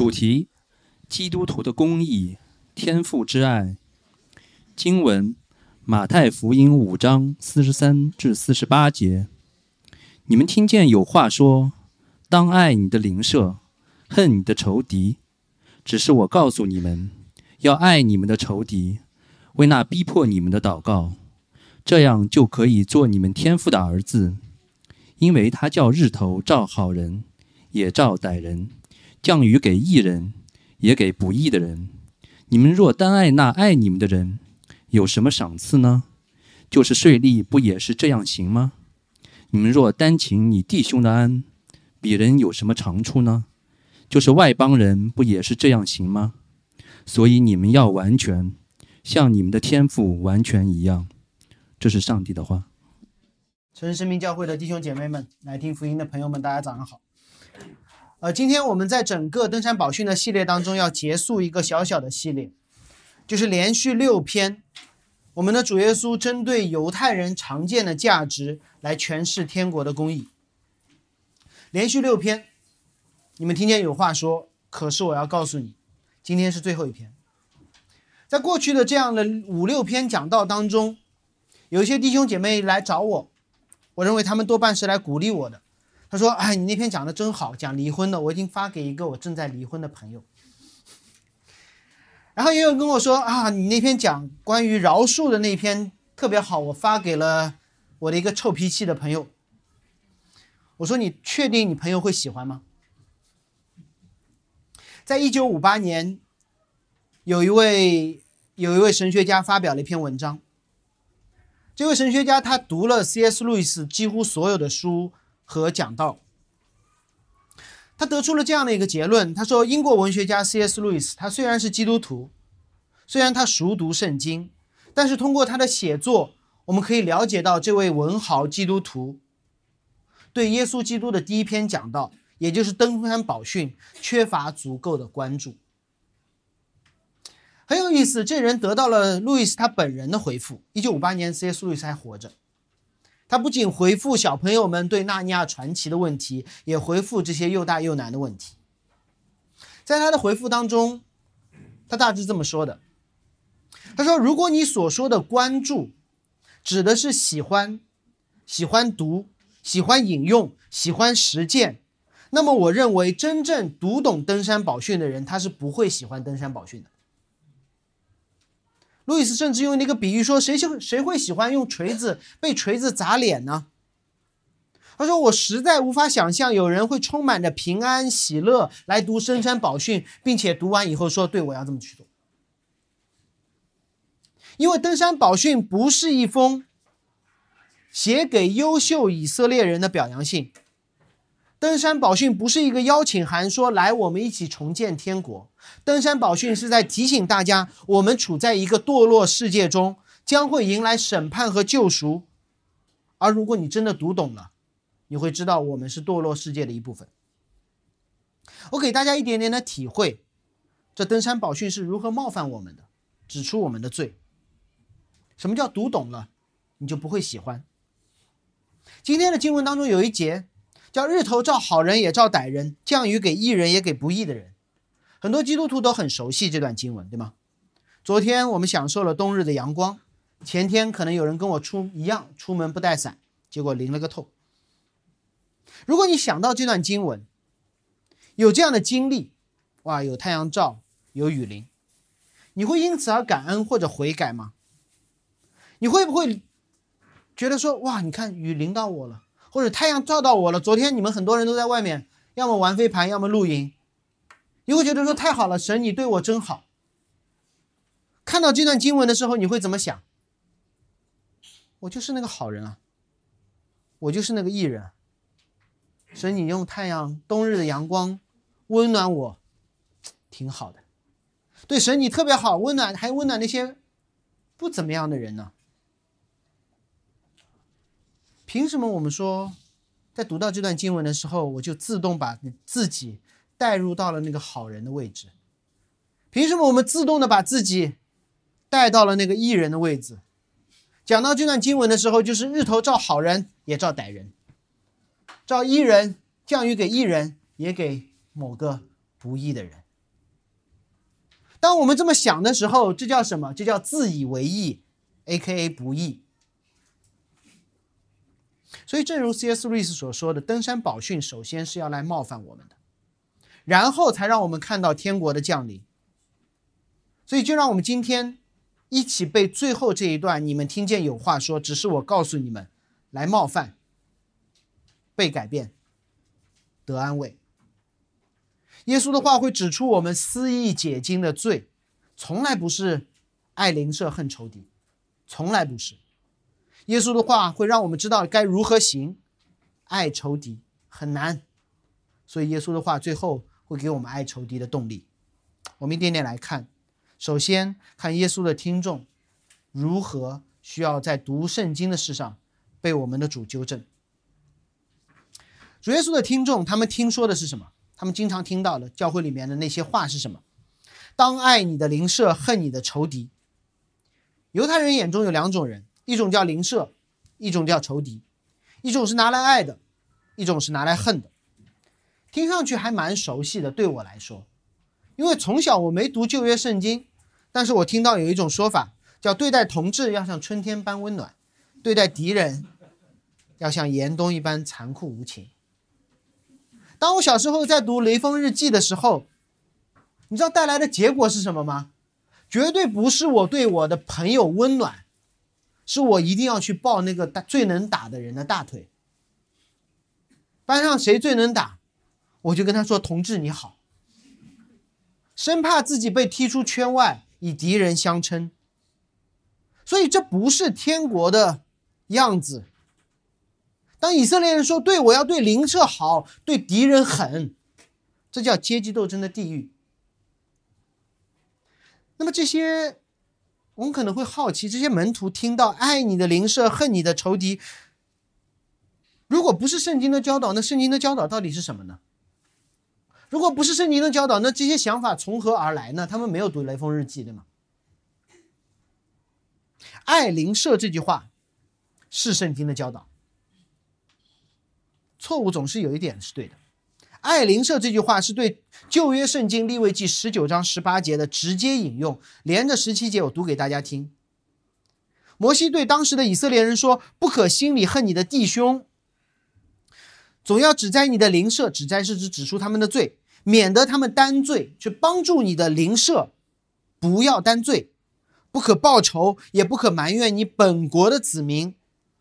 主题：基督徒的公义，天父之爱。经文：马太福音五章四十三至四十八节。你们听见有话说：“当爱你的邻舍，恨你的仇敌。”只是我告诉你们，要爱你们的仇敌，为那逼迫你们的祷告，这样就可以做你们天父的儿子，因为他叫日头照好人，也照歹人。降雨给义人，也给不义的人。你们若单爱那爱你们的人，有什么赏赐呢？就是税吏不也是这样行吗？你们若单请你弟兄的安，鄙人有什么长处呢？就是外邦人不也是这样行吗？所以你们要完全，像你们的天赋完全一样。这是上帝的话。纯生命教会的弟兄姐妹们，来听福音的朋友们，大家早上好。呃，今天我们在整个登山宝训的系列当中要结束一个小小的系列，就是连续六篇，我们的主耶稣针对犹太人常见的价值来诠释天国的公义。连续六篇，你们听见有话说，可是我要告诉你，今天是最后一篇。在过去的这样的五六篇讲道当中，有一些弟兄姐妹来找我，我认为他们多半是来鼓励我的。他说：“哎，你那篇讲的真好，讲离婚的，我已经发给一个我正在离婚的朋友。然后也有跟我说啊，你那篇讲关于饶恕的那篇特别好，我发给了我的一个臭脾气的朋友。我说你确定你朋友会喜欢吗？在一九五八年，有一位有一位神学家发表了一篇文章。这位神学家他读了 C.S. 路易斯几乎所有的书。”和讲道，他得出了这样的一个结论：他说，英国文学家 C.S. 路易斯，他虽然是基督徒，虽然他熟读圣经，但是通过他的写作，我们可以了解到这位文豪基督徒对耶稣基督的第一篇讲道，也就是登山宝训，缺乏足够的关注。很有意思，这人得到了路易斯他本人的回复。一九五八年，C.S. 路易斯还活着。他不仅回复小朋友们对《纳尼亚传奇》的问题，也回复这些又大又难的问题。在他的回复当中，他大致这么说的：“他说，如果你所说的关注，指的是喜欢、喜欢读、喜欢引用、喜欢实践，那么我认为真正读懂登山宝训的人，他是不会喜欢登山宝训的。”路易斯甚至用那个比喻说：“谁喜谁会喜欢用锤子被锤子砸脸呢？”他说：“我实在无法想象有人会充满着平安喜乐来读深山宝训，并且读完以后说：‘对我要这么去做。’因为登山宝训不是一封写给优秀以色列人的表扬信。”登山宝训不是一个邀请函，说来我们一起重建天国。登山宝训是在提醒大家，我们处在一个堕落世界中，将会迎来审判和救赎。而如果你真的读懂了，你会知道我们是堕落世界的一部分。我给大家一点点的体会，这登山宝训是如何冒犯我们的，指出我们的罪。什么叫读懂了，你就不会喜欢？今天的经文当中有一节。叫日头照好人也照歹人，降雨给义人也给不义的人。很多基督徒都很熟悉这段经文，对吗？昨天我们享受了冬日的阳光，前天可能有人跟我出一样，出门不带伞，结果淋了个透。如果你想到这段经文，有这样的经历，哇，有太阳照，有雨淋，你会因此而感恩或者悔改吗？你会不会觉得说，哇，你看雨淋到我了？或者太阳照到我了。昨天你们很多人都在外面，要么玩飞盘，要么露营。你会觉得说太好了，神你对我真好。看到这段经文的时候，你会怎么想？我就是那个好人啊，我就是那个艺人。神你用太阳冬日的阳光温暖我，挺好的。对神你特别好，温暖还温暖那些不怎么样的人呢。凭什么我们说，在读到这段经文的时候，我就自动把自己带入到了那个好人的位置？凭什么我们自动的把自己带到了那个艺人的位置？讲到这段经文的时候，就是日头照好人也照歹人，照艺人降雨给艺人，也给某个不义的人。当我们这么想的时候，这叫什么？这叫自以为意，A.K.A. 不义。所以，正如 C.S. 路易斯所说的，登山宝训首先是要来冒犯我们的，然后才让我们看到天国的降临。所以，就让我们今天一起背最后这一段。你们听见有话说，只是我告诉你们，来冒犯，被改变，得安慰。耶稣的话会指出我们私意解经的罪，从来不是爱邻舍恨仇敌，从来不是。耶稣的话会让我们知道该如何行，爱仇敌很难，所以耶稣的话最后会给我们爱仇敌的动力。我们一点点来看，首先看耶稣的听众如何需要在读圣经的事上被我们的主纠正。主耶稣的听众，他们听说的是什么？他们经常听到的教会里面的那些话是什么？当爱你的邻舍，恨你的仇敌。犹太人眼中有两种人，一种叫邻舍，一种叫仇敌。一种是拿来爱的，一种是拿来恨的。听上去还蛮熟悉的，对我来说，因为从小我没读旧约圣经，但是我听到有一种说法，叫对待同志要像春天般温暖，对待敌人要像严冬一般残酷无情。当我小时候在读《雷锋日记》的时候，你知道带来的结果是什么吗？绝对不是我对我的朋友温暖，是我一定要去抱那个大最能打的人的大腿。班上谁最能打，我就跟他说：“同志你好。”生怕自己被踢出圈外，以敌人相称。所以这不是天国的样子。当以色列人说“对我要对邻舍好，对敌人狠”，这叫阶级斗争的地狱。那么这些，我们可能会好奇：这些门徒听到“爱你的邻舍，恨你的仇敌”，如果不是圣经的教导，那圣经的教导到底是什么呢？如果不是圣经的教导，那这些想法从何而来呢？他们没有读《雷锋日记》，对吗？“爱邻舍”这句话是圣经的教导。错误总是有一点是对的。爱邻舍这句话是对旧约圣经立位记十九章十八节的直接引用，连着十七节我读给大家听。摩西对当时的以色列人说：“不可心里恨你的弟兄，总要指摘你的邻舍，指摘是指指出他们的罪，免得他们担罪，去帮助你的邻舍，不要担罪，不可报仇，也不可埋怨你本国的子民，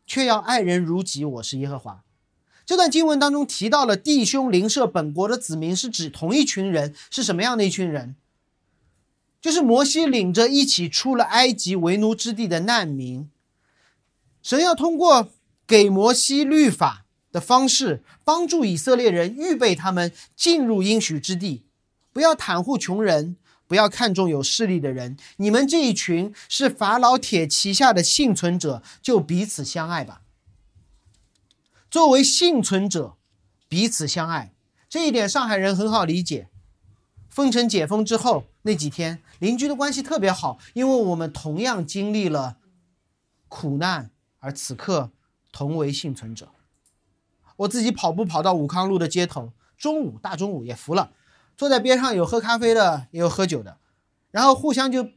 却要爱人如己。我是耶和华。”这段经文当中提到了弟兄邻舍本国的子民，是指同一群人，是什么样的一群人？就是摩西领着一起出了埃及为奴之地的难民。神要通过给摩西律法的方式，帮助以色列人预备他们进入应许之地。不要袒护穷人，不要看重有势力的人。你们这一群是法老铁旗下的幸存者，就彼此相爱吧。作为幸存者，彼此相爱，这一点上海人很好理解。封城解封之后那几天，邻居的关系特别好，因为我们同样经历了苦难，而此刻同为幸存者。我自己跑步跑到武康路的街头，中午大中午也服了，坐在边上有喝咖啡的，也有喝酒的，然后互相就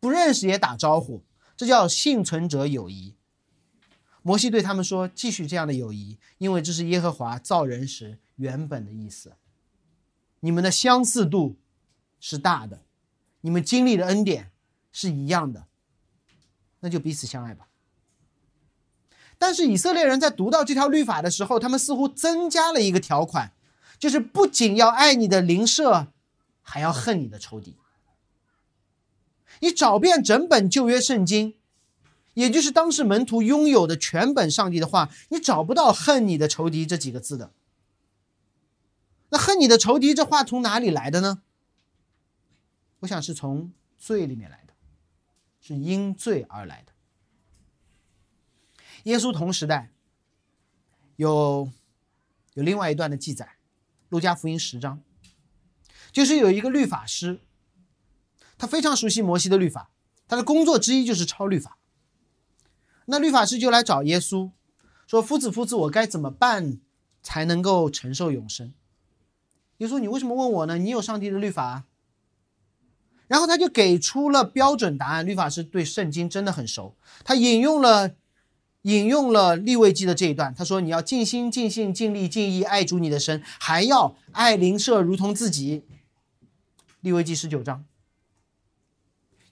不认识也打招呼，这叫幸存者友谊。摩西对他们说：“继续这样的友谊，因为这是耶和华造人时原本的意思。你们的相似度是大的，你们经历的恩典是一样的，那就彼此相爱吧。”但是以色列人在读到这条律法的时候，他们似乎增加了一个条款，就是不仅要爱你的邻舍，还要恨你的仇敌。你找遍整本旧约圣经。也就是当时门徒拥有的全本上帝的话，你找不到“恨你的仇敌”这几个字的。那“恨你的仇敌”这话从哪里来的呢？我想是从罪里面来的，是因罪而来的。耶稣同时代有有另外一段的记载，《路加福音》十章，就是有一个律法师，他非常熟悉摩西的律法，他的工作之一就是抄律法。那律法师就来找耶稣，说：“夫子，夫子，我该怎么办才能够承受永生？”耶稣，你为什么问我呢？你有上帝的律法。然后他就给出了标准答案。律法师对圣经真的很熟，他引用了引用了立位记的这一段，他说：“你要尽心、尽性、尽力、尽意爱主你的神，还要爱邻舍如同自己。”立位记十九章，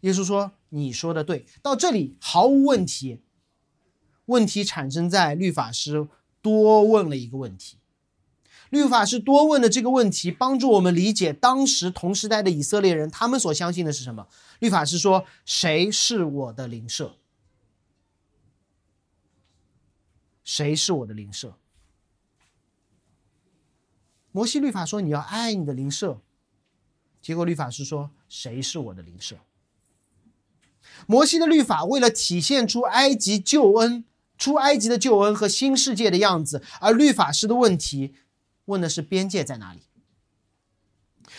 耶稣说：“你说的对，到这里毫无问题。问题产生在律法师多问了一个问题。”律法师多问的这个问题，帮助我们理解当时同时代的以色列人，他们所相信的是什么？律法师说：“谁是我的邻舍？谁是我的邻舍？”摩西律法说：“你要爱你的邻舍。”结果律法师说：“谁是我的邻舍？”摩西的律法为了体现出埃及救恩、出埃及的救恩和新世界的样子，而律法师的问题。问的是边界在哪里？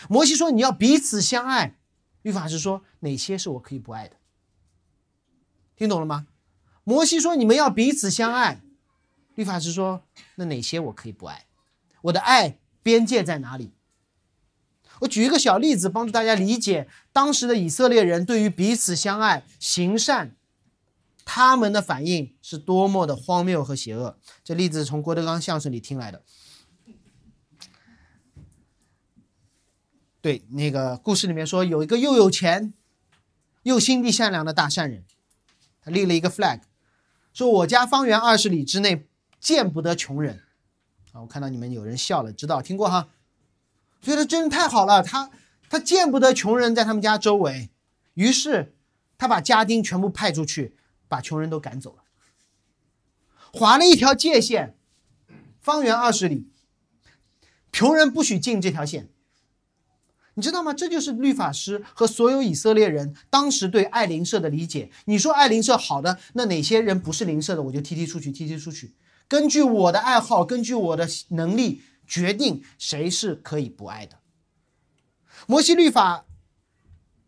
摩西说：“你要彼此相爱。”律法师说：“哪些是我可以不爱的？”听懂了吗？摩西说：“你们要彼此相爱。”律法师说：“那哪些我可以不爱？我的爱边界在哪里？”我举一个小例子，帮助大家理解当时的以色列人对于彼此相爱、行善，他们的反应是多么的荒谬和邪恶。这例子从郭德纲相声里听来的。对，那个故事里面说，有一个又有钱又心地善良的大善人，他立了一个 flag，说我家方圆二十里之内见不得穷人。啊，我看到你们有人笑了，知道听过哈？觉得真是太好了，他他见不得穷人在他们家周围，于是他把家丁全部派出去，把穷人都赶走了，划了一条界限，方圆二十里，穷人不许进这条线。你知道吗？这就是律法师和所有以色列人当时对爱邻舍的理解。你说爱邻舍好的，那哪些人不是邻舍的，我就踢踢出去，踢踢出去。根据我的爱好，根据我的能力，决定谁是可以不爱的。摩西律法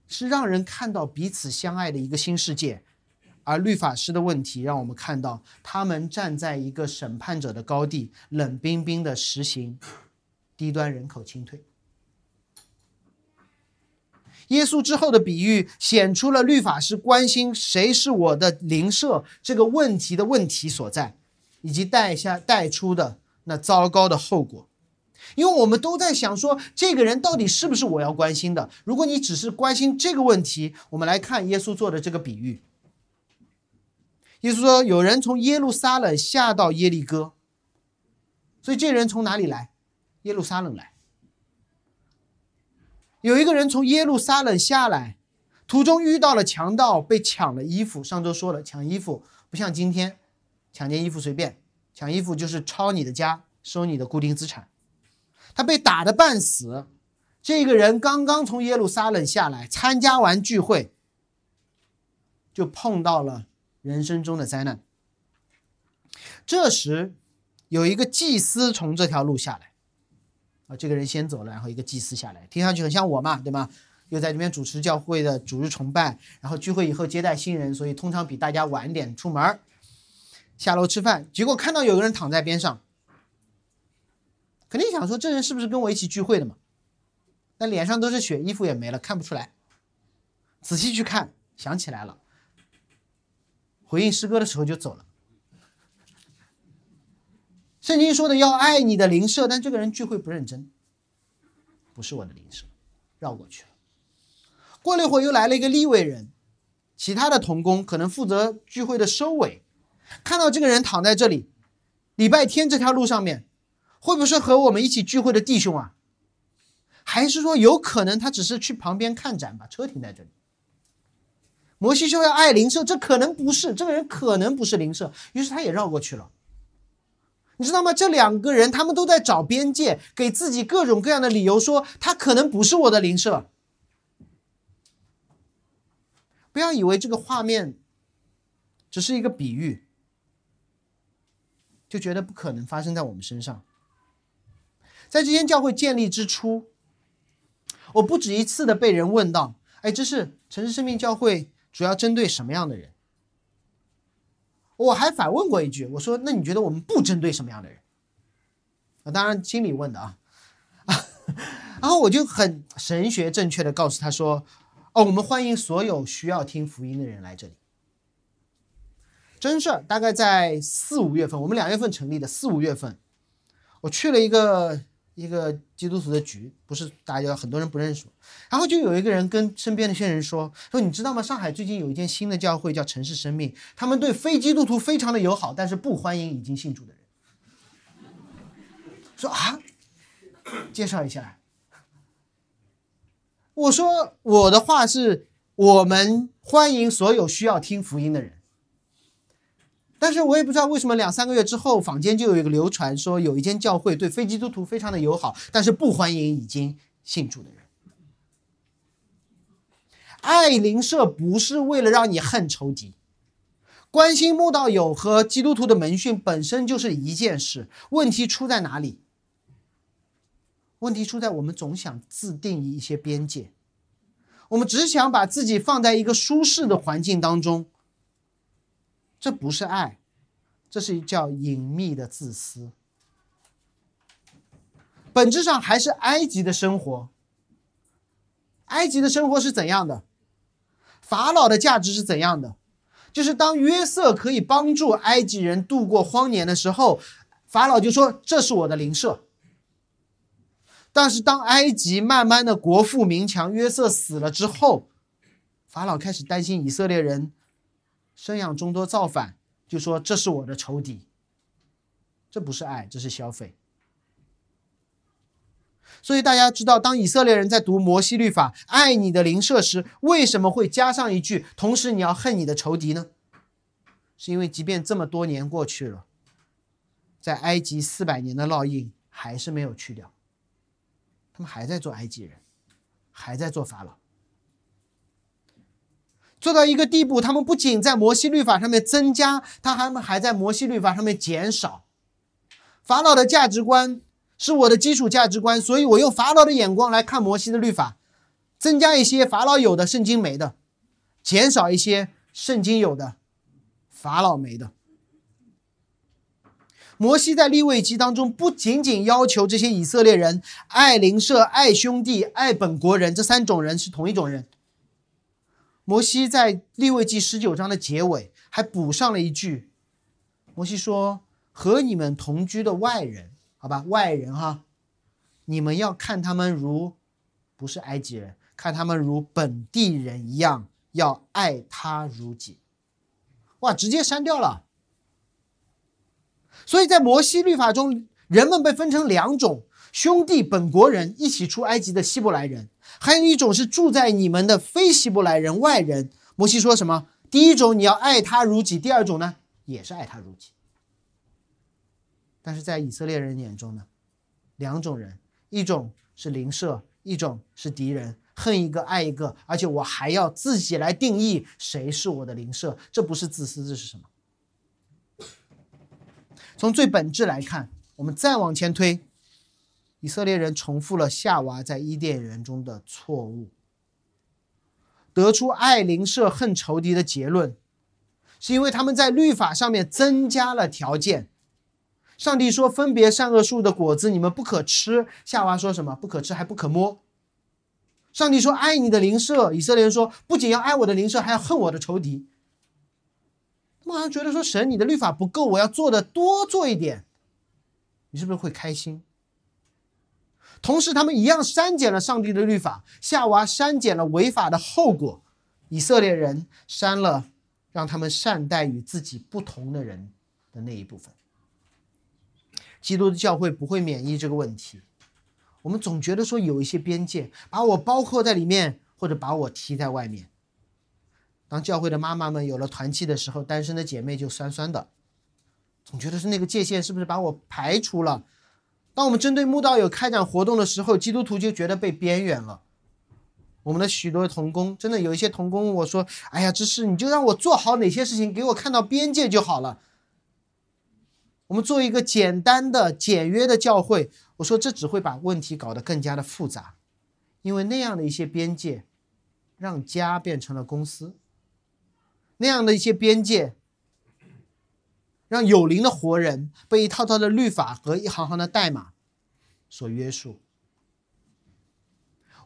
是让人看到彼此相爱的一个新世界，而律法师的问题让我们看到他们站在一个审判者的高地，冷冰冰的实行低端人口清退。耶稣之后的比喻显出了律法师关心谁是我的邻舍这个问题的问题所在，以及带下带出的那糟糕的后果。因为我们都在想说，这个人到底是不是我要关心的？如果你只是关心这个问题，我们来看耶稣做的这个比喻。耶稣说，有人从耶路撒冷下到耶利哥，所以这人从哪里来？耶路撒冷来。有一个人从耶路撒冷下来，途中遇到了强盗，被抢了衣服。上周说了，抢衣服不像今天，抢件衣服随便，抢衣服就是抄你的家，收你的固定资产。他被打的半死。这个人刚刚从耶路撒冷下来，参加完聚会，就碰到了人生中的灾难。这时，有一个祭司从这条路下来。啊，这个人先走了，然后一个祭司下来，听上去很像我嘛，对吗？又在这边主持教会的主日崇拜，然后聚会以后接待新人，所以通常比大家晚点出门下楼吃饭。结果看到有个人躺在边上，肯定想说这人是不是跟我一起聚会的嘛？那脸上都是血，衣服也没了，看不出来。仔细去看，想起来了，回应诗歌的时候就走了。圣经说的要爱你的邻舍，但这个人聚会不认真，不是我的邻舍，绕过去了。过了一会儿，又来了一个利未人，其他的童工可能负责聚会的收尾，看到这个人躺在这里，礼拜天这条路上面，会不会是和我们一起聚会的弟兄啊？还是说有可能他只是去旁边看展，把车停在这里？摩西说要爱邻舍，这可能不是，这个人可能不是邻舍，于是他也绕过去了。你知道吗？这两个人他们都在找边界，给自己各种各样的理由，说他可能不是我的邻舍。不要以为这个画面只是一个比喻，就觉得不可能发生在我们身上。在这间教会建立之初，我不止一次的被人问到：“哎，这是城市生命教会主要针对什么样的人？”我还反问过一句，我说：“那你觉得我们不针对什么样的人？”啊，当然心里问的啊，啊，然后我就很神学正确的告诉他说：“哦，我们欢迎所有需要听福音的人来这里。真事儿，大概在四五月份，我们两月份成立的，四五月份，我去了一个一个基督徒的局，不是大家很多人不认识，然后就有一个人跟身边的一些人说说，你知道吗？上海最近有一间新的教会叫城市生命，他们对非基督徒非常的友好，但是不欢迎已经信主的人。说啊，介绍一下。我说我的话是，我们欢迎所有需要听福音的人。但是我也不知道为什么两三个月之后，坊间就有一个流传说，有一间教会对非基督徒非常的友好，但是不欢迎已经信主的人。爱邻舍不是为了让你恨仇敌，关心慕道友和基督徒的门训本身就是一件事。问题出在哪里？问题出在我们总想自定义一些边界，我们只想把自己放在一个舒适的环境当中。这不是爱，这是叫隐秘的自私。本质上还是埃及的生活。埃及的生活是怎样的？法老的价值是怎样的？就是当约瑟可以帮助埃及人度过荒年的时候，法老就说：“这是我的邻舍。”但是，当埃及慢慢的国富民强，约瑟死了之后，法老开始担心以色列人生养众多造反，就说这是我的仇敌。这不是爱，这是消费。所以大家知道，当以色列人在读摩西律法“爱你的邻舍”时，为什么会加上一句“同时你要恨你的仇敌”呢？是因为即便这么多年过去了，在埃及四百年的烙印还是没有去掉。他们还在做埃及人，还在做法老，做到一个地步，他们不仅在摩西律法上面增加，他还们还在摩西律法上面减少。法老的价值观是我的基础价值观，所以我用法老的眼光来看摩西的律法，增加一些法老有的，圣经没的，减少一些圣经有的，法老没的。摩西在立位记当中，不仅仅要求这些以色列人爱邻舍、爱兄弟、爱本国人，这三种人是同一种人。摩西在立位记十九章的结尾还补上了一句：摩西说，和你们同居的外人，好吧，外人哈，你们要看他们如不是埃及人，看他们如本地人一样，要爱他如己。哇，直接删掉了。所以在摩西律法中，人们被分成两种：兄弟本国人一起出埃及的希伯来人，还有一种是住在你们的非希伯来人外人。摩西说什么？第一种你要爱他如己，第二种呢也是爱他如己。但是在以色列人眼中呢，两种人，一种是邻舍，一种是敌人，恨一个爱一个，而且我还要自己来定义谁是我的邻舍，这不是自私，这是什么？从最本质来看，我们再往前推，以色列人重复了夏娃在伊甸园中的错误，得出爱邻舍恨仇敌的结论，是因为他们在律法上面增加了条件。上帝说分别善恶树的果子你们不可吃，夏娃说什么不可吃还不可摸。上帝说爱你的邻舍，以色列人说不仅要爱我的邻舍，还要恨我的仇敌。他们好像觉得说神，你的律法不够，我要做的多做一点，你是不是会开心？同时，他们一样删减了上帝的律法，夏娃删减了违法的后果，以色列人删了让他们善待与自己不同的人的那一部分。基督的教会不会免疫这个问题，我们总觉得说有一些边界，把我包括在里面，或者把我踢在外面。当教会的妈妈们有了团契的时候，单身的姐妹就酸酸的，总觉得是那个界限是不是把我排除了？当我们针对慕道友开展活动的时候，基督徒就觉得被边缘了。我们的许多童工，真的有一些童工，我说：“哎呀，这是你就让我做好哪些事情，给我看到边界就好了。”我们做一个简单的、简约的教会，我说这只会把问题搞得更加的复杂，因为那样的一些边界，让家变成了公司。那样的一些边界，让有灵的活人被一套套的律法和一行行的代码所约束。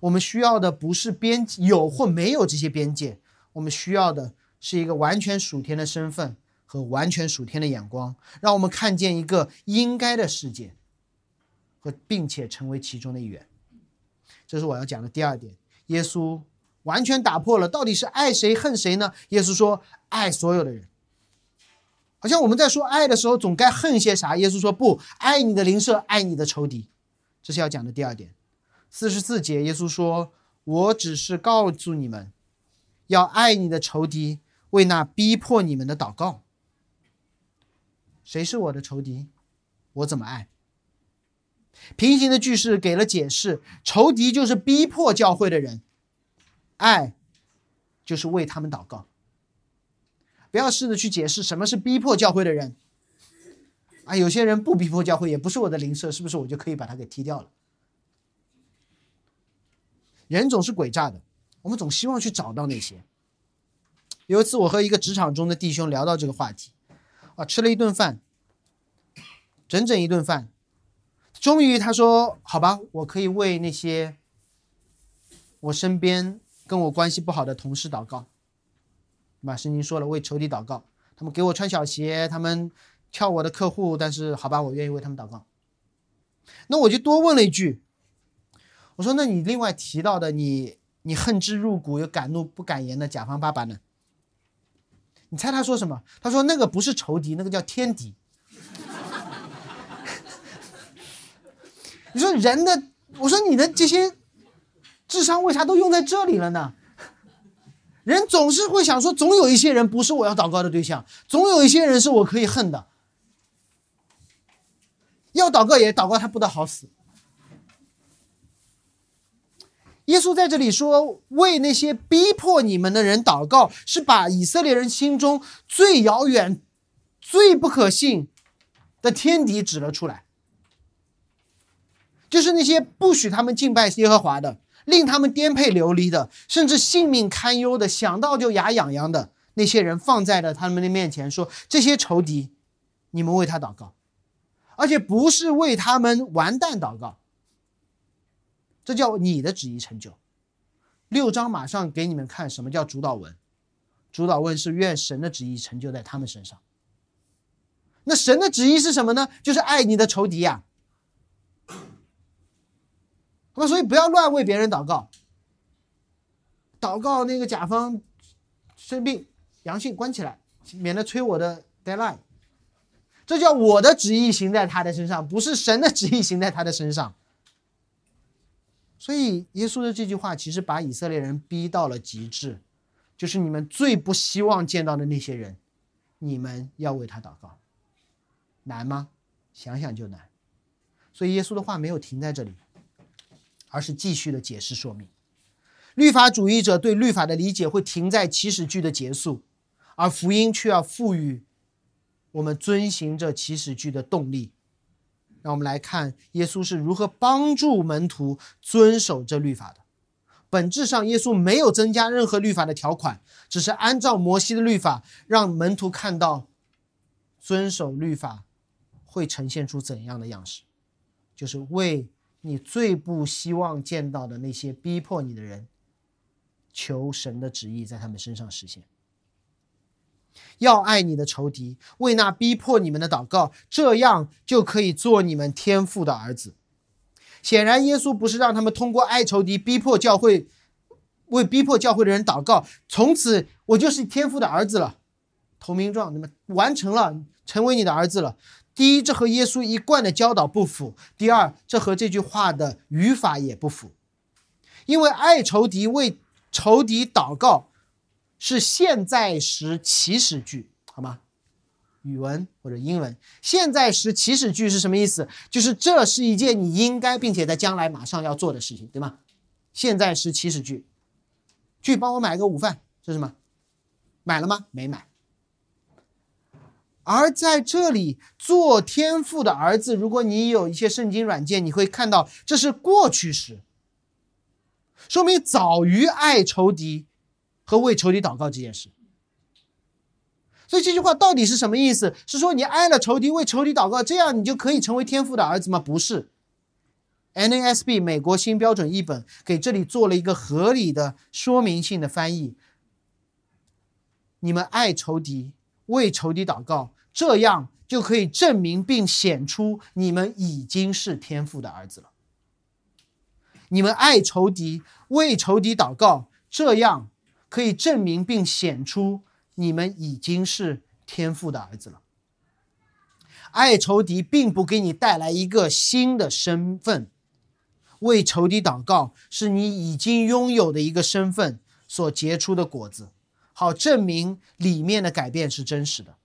我们需要的不是边有或没有这些边界，我们需要的是一个完全属天的身份和完全属天的眼光，让我们看见一个应该的世界，和并且成为其中的一员。这是我要讲的第二点。耶稣完全打破了到底是爱谁恨谁呢？耶稣说爱所有的人。好像我们在说爱的时候，总该恨些啥？耶稣说不，爱你的邻舍，爱你的仇敌。这是要讲的第二点。四十四节，耶稣说：“我只是告诉你们，要爱你的仇敌，为那逼迫你们的祷告。谁是我的仇敌？我怎么爱？”平行的句式给了解释：仇敌就是逼迫教会的人，爱就是为他们祷告。不要试着去解释什么是逼迫教会的人。啊，有些人不逼迫教会，也不是我的邻舍，是不是我就可以把他给踢掉了？人总是诡诈的，我们总希望去找到那些。有一次，我和一个职场中的弟兄聊到这个话题，啊，吃了一顿饭，整整一顿饭，终于他说：“好吧，我可以为那些我身边跟我关系不好的同事祷告。”马圣经说了，为仇敌祷告，他们给我穿小鞋，他们跳我的客户，但是好吧，我愿意为他们祷告。那我就多问了一句，我说：“那你另外提到的，你你恨之入骨又敢怒不敢言的甲方爸爸呢？你猜他说什么？他说那个不是仇敌，那个叫天敌。你说人的，我说你的这些智商为啥都用在这里了呢？”人总是会想说，总有一些人不是我要祷告的对象，总有一些人是我可以恨的。要祷告也祷告他不得好死。耶稣在这里说，为那些逼迫你们的人祷告，是把以色列人心中最遥远、最不可信的天敌指了出来，就是那些不许他们敬拜耶和华的。令他们颠沛流离的，甚至性命堪忧的，想到就牙痒痒的那些人，放在了他们的面前，说：“这些仇敌，你们为他祷告，而且不是为他们完蛋祷告，这叫你的旨意成就。”六章马上给你们看什么叫主导文，主导文是愿神的旨意成就在他们身上。那神的旨意是什么呢？就是爱你的仇敌呀。那么，所以不要乱为别人祷告。祷告那个甲方生病阳性关起来，免得催我的 deadline。这叫我的旨意行在他的身上，不是神的旨意行在他的身上。所以，耶稣的这句话其实把以色列人逼到了极致，就是你们最不希望见到的那些人，你们要为他祷告，难吗？想想就难。所以，耶稣的话没有停在这里。而是继续的解释说明，律法主义者对律法的理解会停在起始句的结束，而福音却要赋予我们遵行这起始句的动力。让我们来看耶稣是如何帮助门徒遵守这律法的。本质上，耶稣没有增加任何律法的条款，只是按照摩西的律法，让门徒看到遵守律法会呈现出怎样的样式，就是为。你最不希望见到的那些逼迫你的人，求神的旨意在他们身上实现。要爱你的仇敌，为那逼迫你们的祷告，这样就可以做你们天父的儿子。显然，耶稣不是让他们通过爱仇敌逼迫教会，为逼迫教会的人祷告，从此我就是天父的儿子了，投名状，那么完成了，成为你的儿子了。第一，这和耶稣一贯的教导不符；第二，这和这句话的语法也不符。因为爱仇敌、为仇敌祷告是现在时祈使句，好吗？语文或者英文，现在时祈使句是什么意思？就是这是一件你应该并且在将来马上要做的事情，对吗？现在时祈使句，去帮我买个午饭，是什么？买了吗？没买。而在这里，做天父的儿子，如果你有一些圣经软件，你会看到这是过去时，说明早于爱仇敌和为仇敌祷告这件事。所以这句话到底是什么意思？是说你爱了仇敌，为仇敌祷告，这样你就可以成为天父的儿子吗？不是。NASB 美国新标准译本给这里做了一个合理的说明性的翻译。你们爱仇敌，为仇敌祷告，这样就可以证明并显出你们已经是天父的儿子了。你们爱仇敌，为仇敌祷告，这样可以证明并显出你们已经是天父的儿子了。爱仇敌并不给你带来一个新的身份，为仇敌祷告是你已经拥有的一个身份所结出的果子。好证明里面的改变是真实的，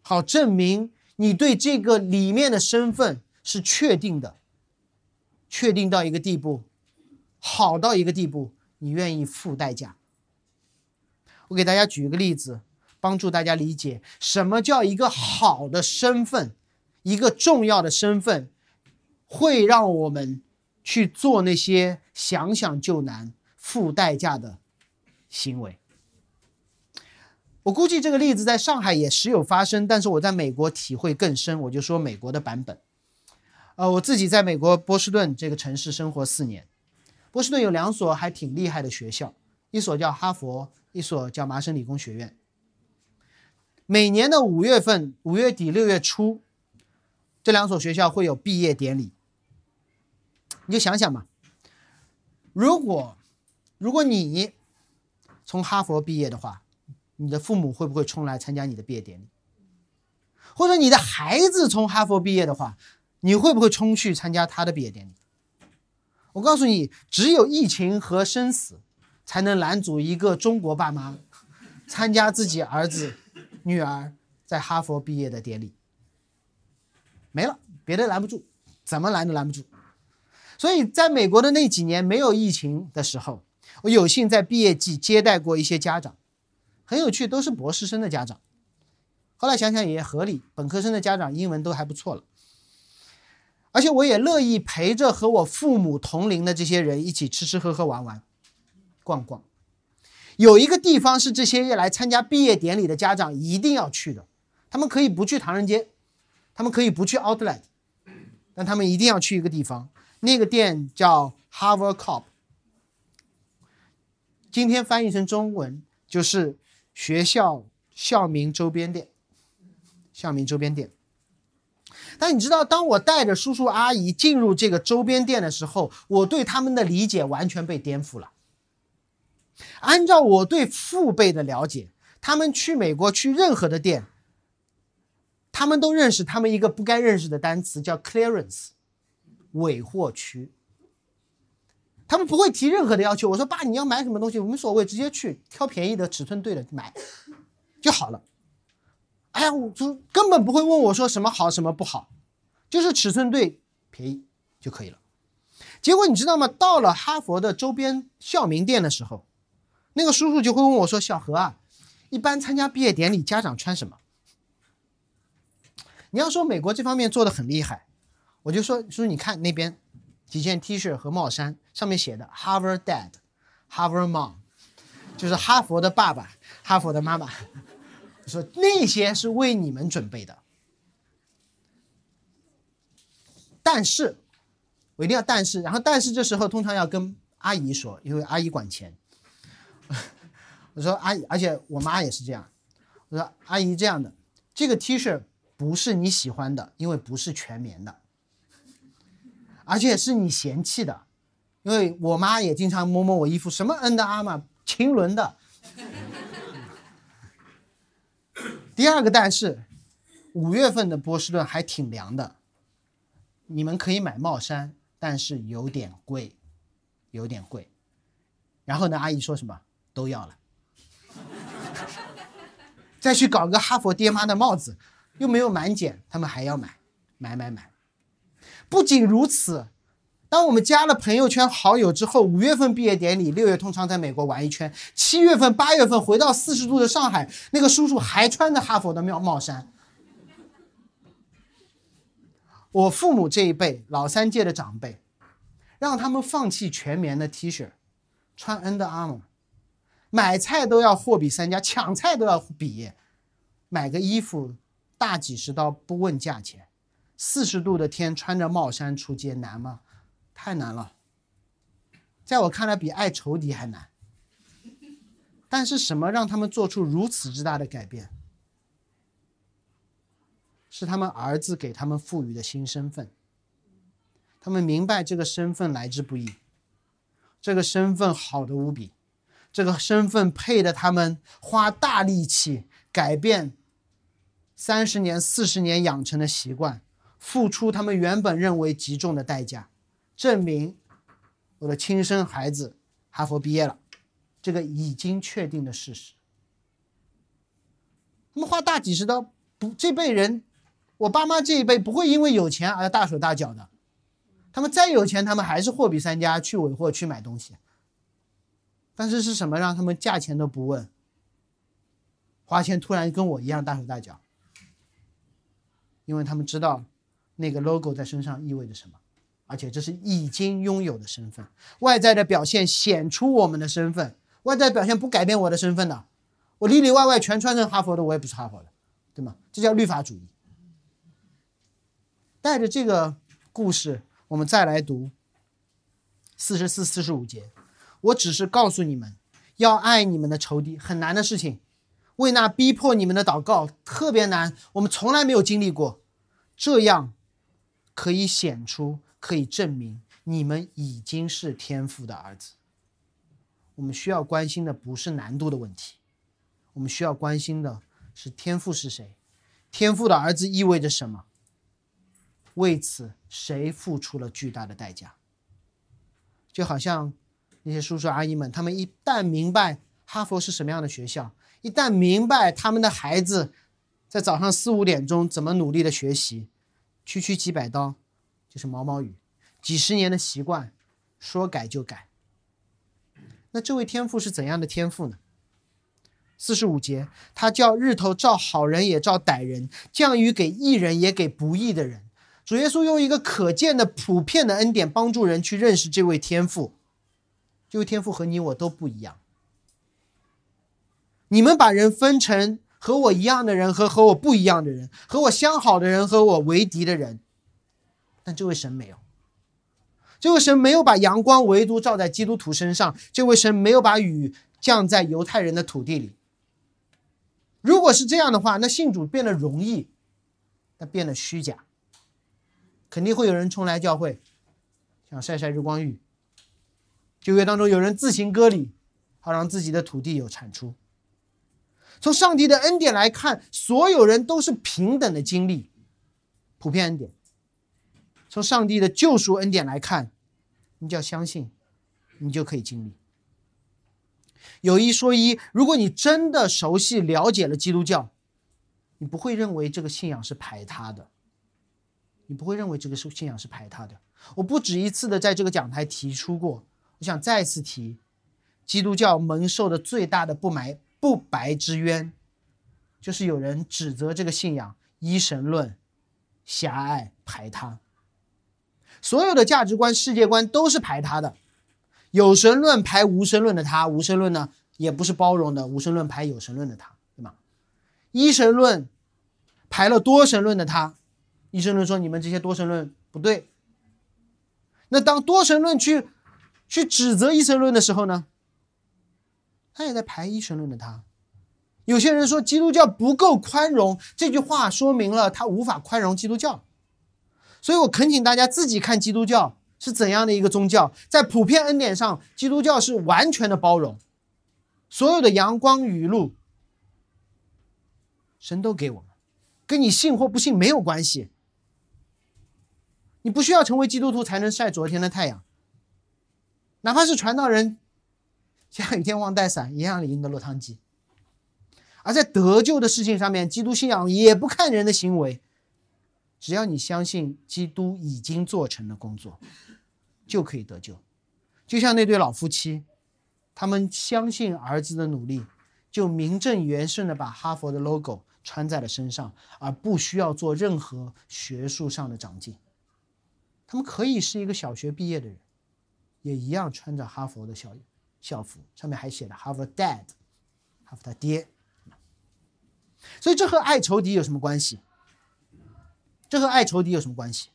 好证明你对这个里面的身份是确定的，确定到一个地步，好到一个地步，你愿意付代价。我给大家举一个例子，帮助大家理解什么叫一个好的身份，一个重要的身份，会让我们去做那些想想就难、付代价的行为。我估计这个例子在上海也时有发生，但是我在美国体会更深。我就说美国的版本。呃，我自己在美国波士顿这个城市生活四年。波士顿有两所还挺厉害的学校，一所叫哈佛，一所叫麻省理工学院。每年的五月份、五月底、六月初，这两所学校会有毕业典礼。你就想想嘛，如果如果你从哈佛毕业的话。你的父母会不会冲来参加你的毕业典礼？或者你的孩子从哈佛毕业的话，你会不会冲去参加他的毕业典礼？我告诉你，只有疫情和生死，才能拦阻一个中国爸妈参加自己儿子、女儿在哈佛毕业的典礼。没了，别的拦不住，怎么拦都拦不住。所以，在美国的那几年没有疫情的时候，我有幸在毕业季接待过一些家长。很有趣，都是博士生的家长。后来想想也合理，本科生的家长英文都还不错了。而且我也乐意陪着和我父母同龄的这些人一起吃吃喝喝玩玩，逛逛。有一个地方是这些来参加毕业典礼的家长一定要去的，他们可以不去唐人街，他们可以不去 Outlet，但他们一定要去一个地方，那个店叫 Harvard Cop。今天翻译成中文就是。学校校名周边店，校名周边店。但你知道，当我带着叔叔阿姨进入这个周边店的时候，我对他们的理解完全被颠覆了。按照我对父辈的了解，他们去美国去任何的店，他们都认识他们一个不该认识的单词，叫 clearance，尾货区。他们不会提任何的要求。我说爸，你要买什么东西，无所谓，直接去挑便宜的、尺寸对的买 就好了。哎呀，我就根本不会问我说什么好什么不好，就是尺寸对、便宜就可以了。结果你知道吗？到了哈佛的周边校名店的时候，那个叔叔就会问我说：“小何啊，一般参加毕业典礼，家长穿什么？”你要说美国这方面做的很厉害，我就说叔：“叔，你看那边。”几件 T 恤和帽衫，上面写的 Harvard Dad, Harvard Mom，就是哈佛的爸爸，哈佛的妈妈。说那些是为你们准备的，但是，我一定要但是，然后但是这时候通常要跟阿姨说，因为阿姨管钱。我说阿姨，而且我妈也是这样。我说阿姨这样的，这个 T 恤不是你喜欢的，因为不是全棉的。而且是你嫌弃的，因为我妈也经常摸摸我衣服，什么 N 的阿玛，秦伦的。第二个但是，五月份的波士顿还挺凉的，你们可以买帽衫，但是有点贵，有点贵。然后呢，阿姨说什么都要了，再去搞个哈佛爹妈的帽子，又没有满减，他们还要买，买买买。不仅如此，当我们加了朋友圈好友之后，五月份毕业典礼，六月通常在美国玩一圈，七月份、八月份回到四十度的上海，那个叔叔还穿着哈佛的帽帽衫。我父母这一辈老三届的长辈，让他们放弃全棉的 T 恤，穿 Under Armour，买菜都要货比三家，抢菜都要比，买个衣服大几十刀不问价钱。四十度的天，穿着帽衫出街难吗？太难了，在我看来比爱仇敌还难。但是什么让他们做出如此之大的改变？是他们儿子给他们赋予的新身份。他们明白这个身份来之不易，这个身份好的无比，这个身份配得他们花大力气改变三十年、四十年养成的习惯，付出他们原本认为极重的代价，证明我的亲生孩子哈佛毕业了。这个已经确定的事实，他们花大几十刀，不，这辈人，我爸妈这一辈不会因为有钱而大手大脚的，他们再有钱，他们还是货比三家去尾货去买东西。但是是什么让他们价钱都不问，花钱突然跟我一样大手大脚？因为他们知道那个 logo 在身上意味着什么，而且这是已经拥有的身份，外在的表现显出我们的身份。外在表现不改变我的身份的，我里里外外全穿成哈佛的，我也不是哈佛的，对吗？这叫律法主义。带着这个故事，我们再来读四十四、四十五节。我只是告诉你们，要爱你们的仇敌，很难的事情。为那逼迫你们的祷告特别难，我们从来没有经历过。这样可以显出，可以证明你们已经是天父的儿子。我们需要关心的不是难度的问题，我们需要关心的是天赋是谁，天赋的儿子意味着什么？为此谁付出了巨大的代价？就好像那些叔叔阿姨们，他们一旦明白哈佛是什么样的学校，一旦明白他们的孩子在早上四五点钟怎么努力的学习，区区几百刀就是毛毛雨，几十年的习惯，说改就改。那这位天赋是怎样的天赋呢？四十五节，他叫日头照好人也照歹人，降雨给义人也给不义的人。主耶稣用一个可见的、普遍的恩典，帮助人去认识这位天赋。这位天赋和你我都不一样。你们把人分成和我一样的人和和我不一样的人，和我相好的人和我为敌的人，但这位神没有。这位神没有把阳光唯独照在基督徒身上，这位神没有把雨降在犹太人的土地里。如果是这样的话，那信主变得容易，那变得虚假。肯定会有人冲来教会，想晒晒日光浴。旧约当中有人自行割礼，好让自己的土地有产出。从上帝的恩典来看，所有人都是平等的经历，普遍恩典。从上帝的救赎恩典来看，你就要相信，你就可以经历。有一说一，如果你真的熟悉了解了基督教，你不会认为这个信仰是排他的，你不会认为这个是信仰是排他的。我不止一次的在这个讲台提出过，我想再次提，基督教蒙受的最大的不埋不白之冤，就是有人指责这个信仰一神论狭隘排他。所有的价值观、世界观都是排他的，有神论排无神论的他，无神论呢也不是包容的，无神论排有神论的他，对吗？一神论排了多神论的他，一神论说你们这些多神论不对。那当多神论去去指责一神论的时候呢，他也在排一神论的他。有些人说基督教不够宽容，这句话说明了他无法宽容基督教。所以我恳请大家自己看基督教是怎样的一个宗教，在普遍恩典上，基督教是完全的包容，所有的阳光雨露，神都给我们，跟你信或不信没有关系。你不需要成为基督徒才能晒昨天的太阳，哪怕是传道人，下雨天忘带伞一样淋得落汤鸡。而在得救的事情上面，基督信仰也不看人的行为。只要你相信基督已经做成的工作，就可以得救。就像那对老夫妻，他们相信儿子的努力，就名正言顺的把哈佛的 logo 穿在了身上，而不需要做任何学术上的长进。他们可以是一个小学毕业的人，也一样穿着哈佛的校校服，上面还写了，have a Dad，哈佛他爹。所以这和爱仇敌有什么关系？这和爱仇敌有什么关系？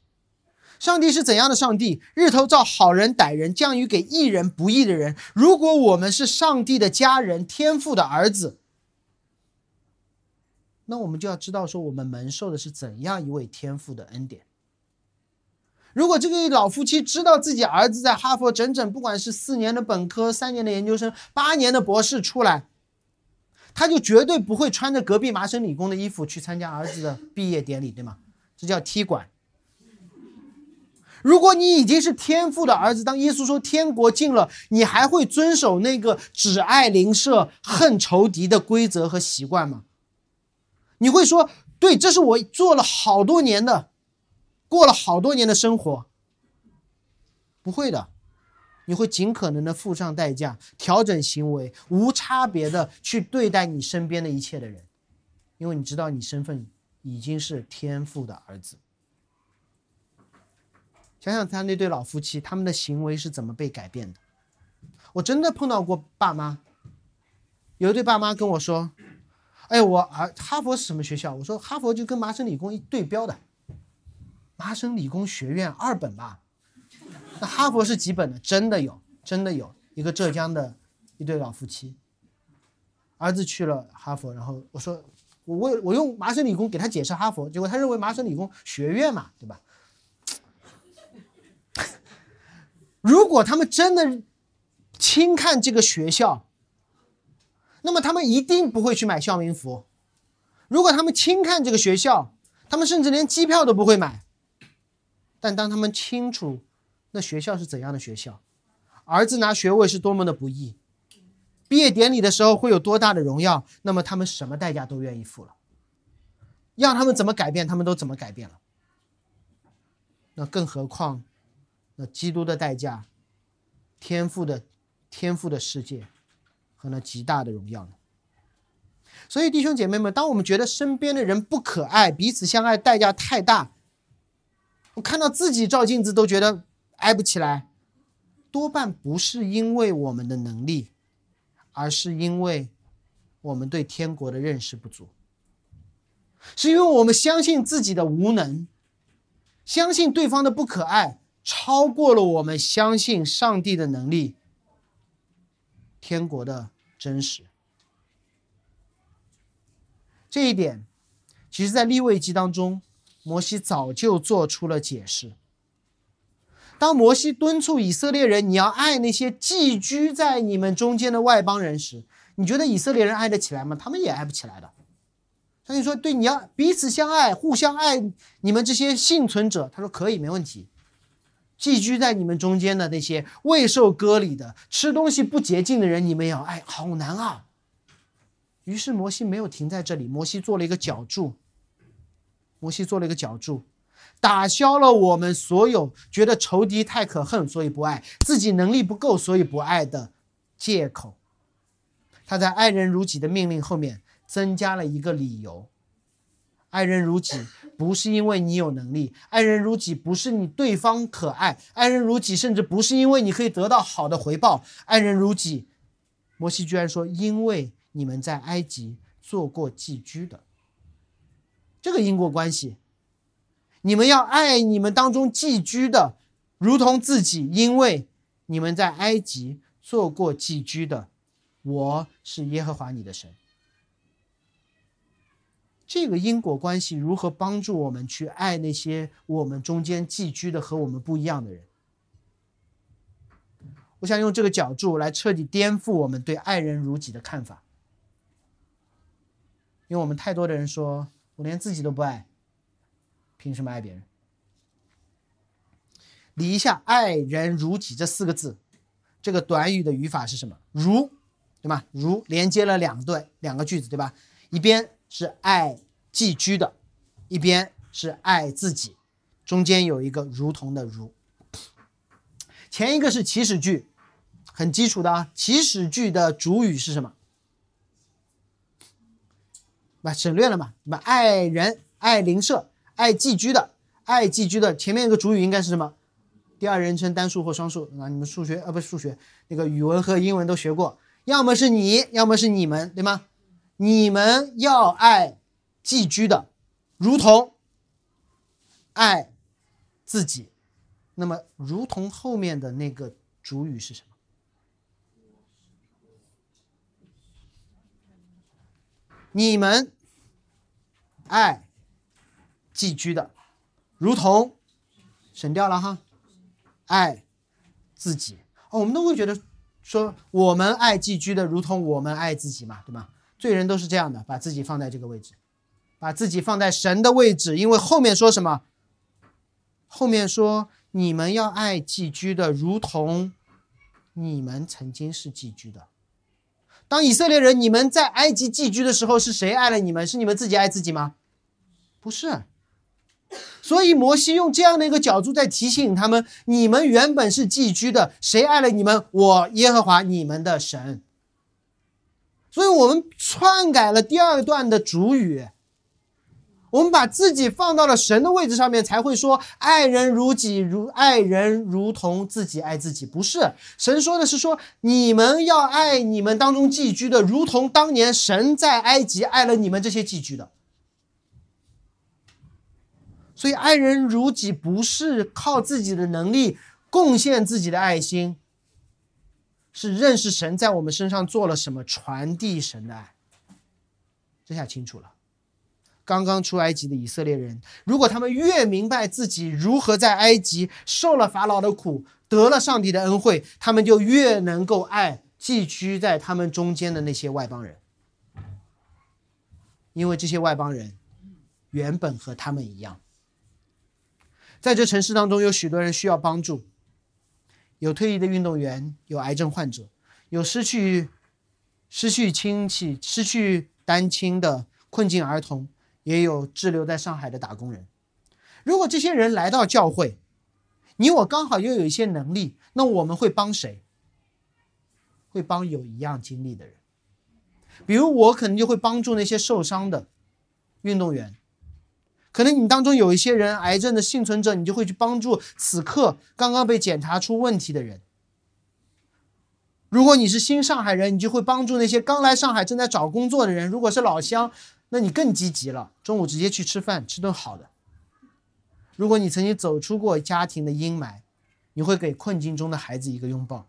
上帝是怎样的上帝？日头照好人歹人，降雨给义人不义的人。如果我们是上帝的家人，天父的儿子，那我们就要知道，说我们蒙受的是怎样一位天父的恩典。如果这个老夫妻知道自己儿子在哈佛整整不管是四年的本科、三年的研究生、八年的博士出来，他就绝对不会穿着隔壁麻省理工的衣服去参加儿子的毕业典礼，对吗？这叫踢馆。如果你已经是天父的儿子，当耶稣说天国近了，你还会遵守那个只爱邻舍、恨仇敌的规则和习惯吗？你会说，对，这是我做了好多年的，过了好多年的生活。不会的，你会尽可能的付上代价，调整行为，无差别的去对待你身边的一切的人，因为你知道你身份已经是天父的儿子。想想他那对老夫妻，他们的行为是怎么被改变的？我真的碰到过爸妈，有一对爸妈跟我说：“哎，我儿哈佛是什么学校？”我说：“哈佛就跟麻省理工一对标的，麻省理工学院二本吧。”那哈佛是几本的？真的有，真的有一个浙江的一对老夫妻，儿子去了哈佛，然后我说：“我为我用麻省理工给他解释哈佛，结果他认为麻省理工学院嘛，对吧？” 如果他们真的轻看这个学校，那么他们一定不会去买校名服。如果他们轻看这个学校，他们甚至连机票都不会买。但当他们清楚那学校是怎样的学校，儿子拿学位是多么的不易，毕业典礼的时候会有多大的荣耀，那么他们什么代价都愿意付了。要他们怎么改变，他们都怎么改变了。那更何况？那基督的代价，天赋的天赋的世界和那极大的荣耀呢？所以弟兄姐妹们，当我们觉得身边的人不可爱，彼此相爱代价太大，看到自己照镜子都觉得爱不起来，多半不是因为我们的能力，而是因为我们对天国的认识不足，是因为我们相信自己的无能，相信对方的不可爱。超过了我们相信上帝的能力，天国的真实。这一点，其实，在立位记当中，摩西早就做出了解释。当摩西敦促以色列人，你要爱那些寄居在你们中间的外邦人时，你觉得以色列人爱得起来吗？他们也爱不起来的。所以说，对，你要彼此相爱，互相爱，你们这些幸存者，他说可以，没问题。寄居在你们中间的那些未受割礼的、吃东西不洁净的人，你们要爱，好难啊！于是摩西没有停在这里，摩西做了一个脚注。摩西做了一个脚注，打消了我们所有觉得仇敌太可恨，所以不爱自己能力不够，所以不爱的借口。他在爱人如己的命令后面增加了一个理由。爱人如己，不是因为你有能力；爱人如己，不是你对方可爱；爱人如己，甚至不是因为你可以得到好的回报。爱人如己，摩西居然说：“因为你们在埃及做过寄居的，这个因果关系，你们要爱你们当中寄居的，如同自己，因为你们在埃及做过寄居的。我是耶和华你的神。”这个因果关系如何帮助我们去爱那些我们中间寄居的和我们不一样的人？我想用这个角度来彻底颠覆我们对爱人如己的看法，因为我们太多的人说，我连自己都不爱，凭什么爱别人？理一下“爱人如己”这四个字，这个短语的语法是什么？如，对吧？如连接了两对两个句子，对吧？一边。是爱寄居的，一边是爱自己，中间有一个如同的如。前一个是祈使句，很基础的啊。祈使句的主语是什么？把省略了嘛？把爱人、爱邻舍、爱寄居的、爱寄居的前面一个主语应该是什么？第二人称单数或双数啊？你们数学啊，不是数学，那个语文和英文都学过，要么是你，要么是你们，对吗？你们要爱寄居的，如同爱自己。那么如同后面的那个主语是什么？你们爱寄居的，如同省掉了哈，爱自己哦，我们都会觉得说我们爱寄居的，如同我们爱自己嘛，对吗？罪人都是这样的，把自己放在这个位置，把自己放在神的位置，因为后面说什么？后面说你们要爱寄居的，如同你们曾经是寄居的。当以色列人你们在埃及寄居的时候，是谁爱了你们？是你们自己爱自己吗？不是。所以摩西用这样的一个角度在提醒他们：你们原本是寄居的，谁爱了你们？我耶和华你们的神。所以我们篡改了第二段的主语，我们把自己放到了神的位置上面，才会说爱人如己，如爱人如同自己爱自己。不是，神说的是说你们要爱你们当中寄居的，如同当年神在埃及爱了你们这些寄居的。所以爱人如己不是靠自己的能力贡献自己的爱心。是认识神在我们身上做了什么，传递神的爱。这下清楚了。刚刚出埃及的以色列人，如果他们越明白自己如何在埃及受了法老的苦，得了上帝的恩惠，他们就越能够爱寄居在他们中间的那些外邦人，因为这些外邦人原本和他们一样，在这城市当中有许多人需要帮助。有退役的运动员，有癌症患者，有失去失去亲戚、失去单亲的困境儿童，也有滞留在上海的打工人。如果这些人来到教会，你我刚好又有一些能力，那我们会帮谁？会帮有一样经历的人。比如我可能就会帮助那些受伤的运动员。可能你当中有一些人癌症的幸存者，你就会去帮助此刻刚刚被检查出问题的人。如果你是新上海人，你就会帮助那些刚来上海正在找工作的人。如果是老乡，那你更积极了，中午直接去吃饭，吃顿好的。如果你曾经走出过家庭的阴霾，你会给困境中的孩子一个拥抱。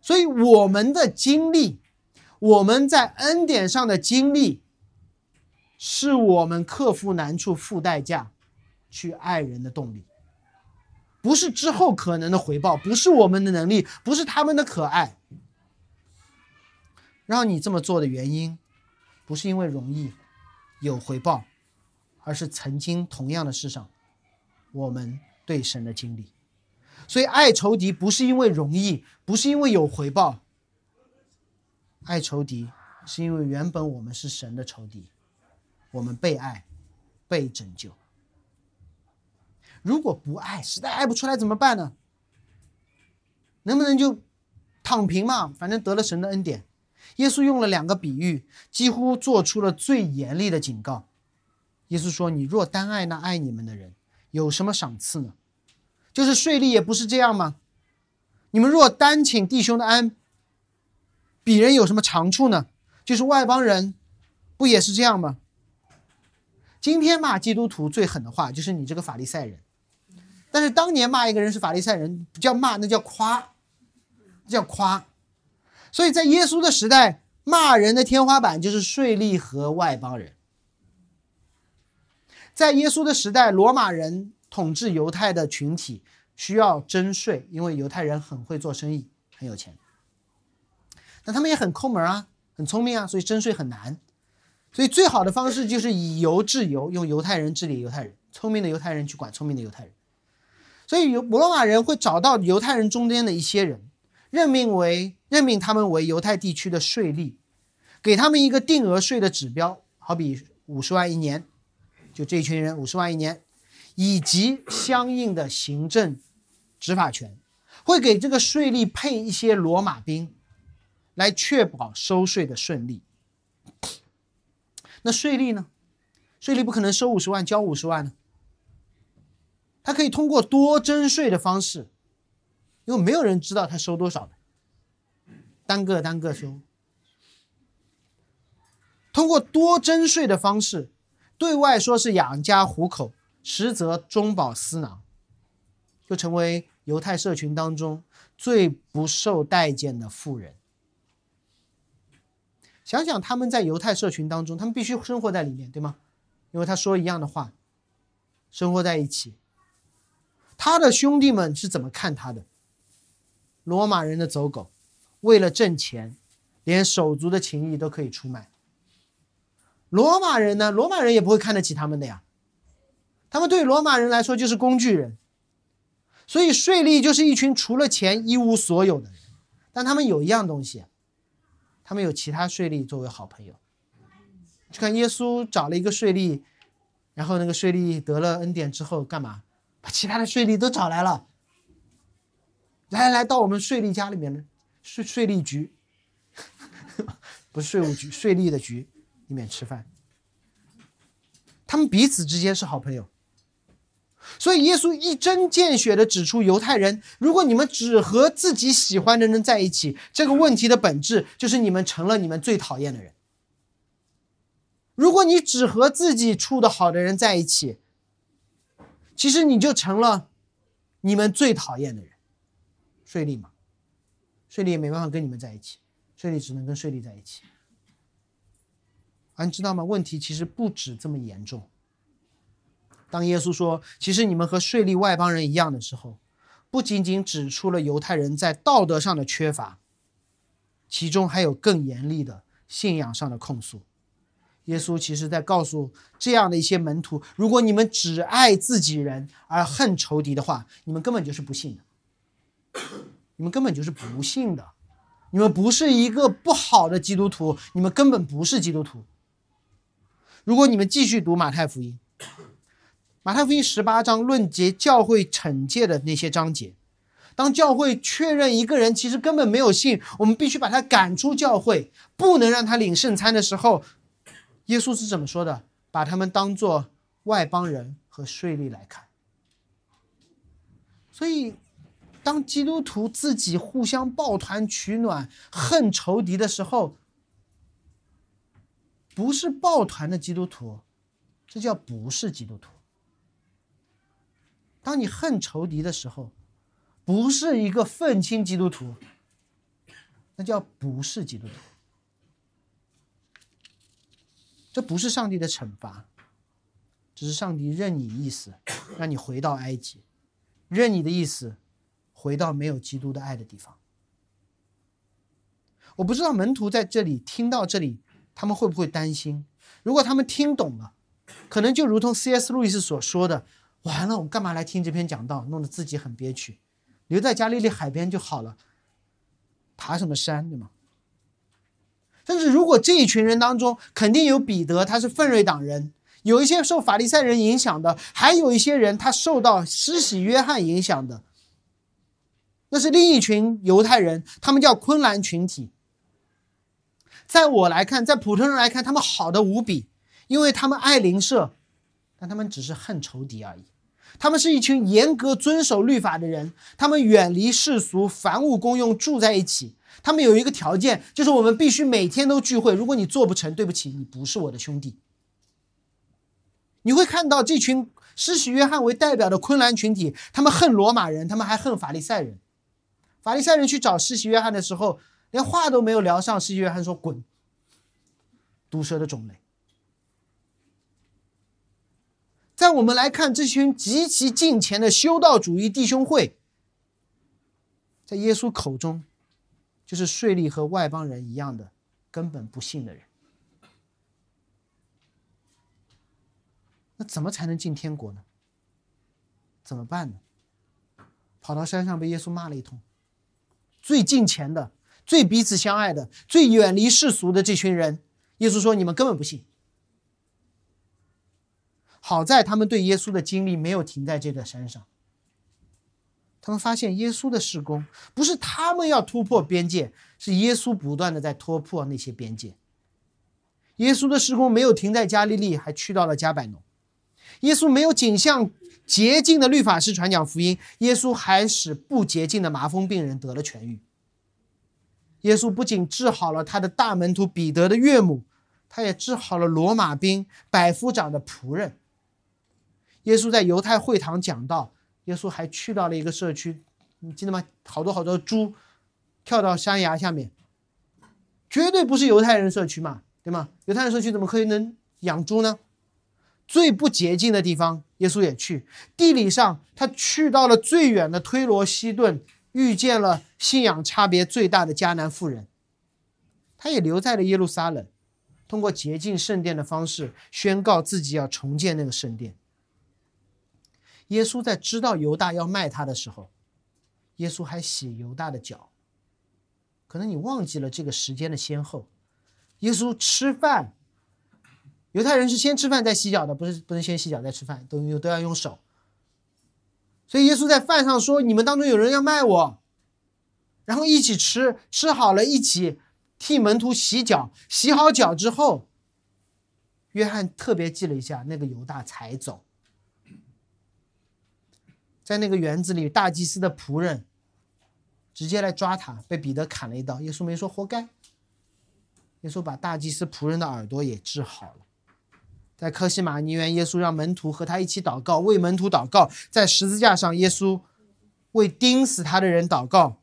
所以我们的经历，我们在恩典上的经历。是我们克服难处、付代价去爱人的动力，不是之后可能的回报，不是我们的能力，不是他们的可爱。让你这么做的原因，不是因为容易有回报，而是曾经同样的事上，我们对神的经历。所以爱仇敌不是因为容易，不是因为有回报，爱仇敌是因为原本我们是神的仇敌。我们被爱，被拯救。如果不爱，实在爱不出来怎么办呢？能不能就躺平嘛？反正得了神的恩典。耶稣用了两个比喻，几乎做出了最严厉的警告。耶稣说：“你若单爱那爱你们的人，有什么赏赐呢？就是税吏也不是这样吗？你们若单请弟兄的安，鄙人有什么长处呢？就是外邦人，不也是这样吗？”今天骂基督徒最狠的话就是你这个法利赛人，但是当年骂一个人是法利赛人不叫骂，那叫夸，叫夸。所以在耶稣的时代，骂人的天花板就是税吏和外邦人。在耶稣的时代，罗马人统治犹太的群体需要征税，因为犹太人很会做生意，很有钱。那他们也很抠门啊，很聪明啊，所以征税很难。所以最好的方式就是以犹治犹，用犹太人治理犹太人，聪明的犹太人去管聪明的犹太人。所以犹，罗马人会找到犹太人中间的一些人，任命为任命他们为犹太地区的税吏，给他们一个定额税的指标，好比五十万一年，就这群人五十万一年，以及相应的行政执法权，会给这个税吏配一些罗马兵，来确保收税的顺利。那税吏呢？税吏不可能收五十万交五十万呢。他可以通过多征税的方式，因为没有人知道他收多少的，单个单个收。通过多征税的方式，对外说是养家糊口，实则中饱私囊。就成为犹太社群当中最不受待见的富人。想想他们在犹太社群当中，他们必须生活在里面，对吗？因为他说一样的话，生活在一起。他的兄弟们是怎么看他的？罗马人的走狗，为了挣钱，连手足的情谊都可以出卖。罗马人呢？罗马人也不会看得起他们的呀。他们对罗马人来说就是工具人。所以税吏就是一群除了钱一无所有的人。但他们有一样东西。他们有其他税吏作为好朋友，去看耶稣找了一个税吏，然后那个税吏得了恩典之后干嘛？把其他的税吏都找来了，来来到我们税吏家里面呢税税吏局，不是税务局，税吏的局里面吃饭。他们彼此之间是好朋友。所以，耶稣一针见血的指出，犹太人，如果你们只和自己喜欢的人在一起，这个问题的本质就是你们成了你们最讨厌的人。如果你只和自己处的好的人在一起，其实你就成了你们最讨厌的人。税利嘛，税利也没办法跟你们在一起，税利只能跟税利在一起。啊，你知道吗？问题其实不止这么严重。当耶稣说“其实你们和税利外邦人一样”的时候，不仅仅指出了犹太人在道德上的缺乏，其中还有更严厉的信仰上的控诉。耶稣其实在告诉这样的一些门徒：如果你们只爱自己人而恨仇敌的话，你们根本就是不信的，你们根本就是不信的，你们不是一个不好的基督徒，你们根本不是基督徒。如果你们继续读马太福音。马太福音十八章论结教会惩戒的那些章节，当教会确认一个人其实根本没有信，我们必须把他赶出教会，不能让他领圣餐的时候，耶稣是怎么说的？把他们当做外邦人和税吏来看。所以，当基督徒自己互相抱团取暖、恨仇敌的时候，不是抱团的基督徒，这叫不是基督徒。当你恨仇敌的时候，不是一个愤青基督徒，那叫不是基督徒。这不是上帝的惩罚，只是上帝任你意思，让你回到埃及，任你的意思，回到没有基督的爱的地方。我不知道门徒在这里听到这里，他们会不会担心？如果他们听懂了，可能就如同 C.S. 路易斯所说的。完了，我干嘛来听这篇讲道？弄得自己很憋屈，留在加利利海边就好了，爬什么山，对吗？但是如果这一群人当中，肯定有彼得，他是奋锐党人；有一些受法利赛人影响的，还有一些人他受到施洗约翰影响的，那是另一群犹太人，他们叫昆兰群体。在我来看，在普通人来看，他们好的无比，因为他们爱邻舍，但他们只是恨仇敌而已。他们是一群严格遵守律法的人，他们远离世俗，凡物公用，住在一起。他们有一个条件，就是我们必须每天都聚会。如果你做不成，对不起，你不是我的兄弟。你会看到这群施洗约翰为代表的昆兰群体，他们恨罗马人，他们还恨法利赛人。法利赛人去找施洗约翰的时候，连话都没有聊上，施洗约翰说：“滚，毒蛇的种类。”在我们来看，这群极其近前的修道主义弟兄会，在耶稣口中，就是税吏和外邦人一样的根本不信的人。那怎么才能进天国呢？怎么办呢？跑到山上被耶稣骂了一通。最近前的、最彼此相爱的、最远离世俗的这群人，耶稣说：“你们根本不信。”好在他们对耶稣的经历没有停在这个山上。他们发现耶稣的施工不是他们要突破边界，是耶稣不断的在突破那些边界。耶稣的施工没有停在加利利，还去到了加百农。耶稣没有仅向洁净的律法师传讲福音，耶稣还使不洁净的麻风病人得了痊愈。耶稣不仅治好了他的大门徒彼得的岳母，他也治好了罗马兵百夫长的仆人。耶稣在犹太会堂讲道，耶稣还去到了一个社区，你记得吗？好多好多猪跳到山崖下面，绝对不是犹太人社区嘛，对吗？犹太人社区怎么可以能养猪呢？最不洁净的地方，耶稣也去。地理上，他去到了最远的推罗西顿，遇见了信仰差别最大的迦南妇人。他也留在了耶路撒冷，通过洁净圣殿的方式，宣告自己要重建那个圣殿。耶稣在知道犹大要卖他的时候，耶稣还洗犹大的脚。可能你忘记了这个时间的先后。耶稣吃饭。犹太人是先吃饭再洗脚的，不是不能先洗脚再吃饭，都用都要用手。所以耶稣在饭上说：“你们当中有人要卖我。”然后一起吃，吃好了一起替门徒洗脚，洗好脚之后，约翰特别记了一下，那个犹大才走。在那个园子里，大祭司的仆人直接来抓他，被彼得砍了一刀。耶稣没说活该，耶稣把大祭司仆人的耳朵也治好了。在科西玛尼园，耶稣让门徒和他一起祷告，为门徒祷告。在十字架上，耶稣为钉死他的人祷告，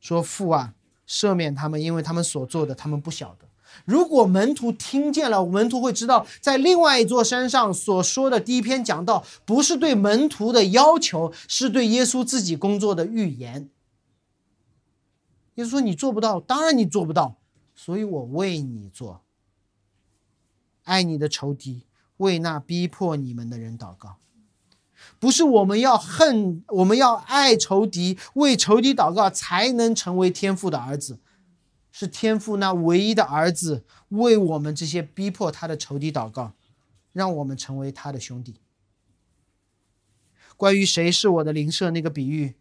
说：“父啊，赦免他们，因为他们所做的，他们不晓得。”如果门徒听见了，门徒会知道，在另外一座山上所说的第一篇讲道，不是对门徒的要求，是对耶稣自己工作的预言。耶稣说：“你做不到，当然你做不到，所以我为你做。”爱你的仇敌，为那逼迫你们的人祷告，不是我们要恨，我们要爱仇敌，为仇敌祷告，才能成为天父的儿子。是天父那唯一的儿子，为我们这些逼迫他的仇敌祷告，让我们成为他的兄弟。关于谁是我的邻舍那个比喻，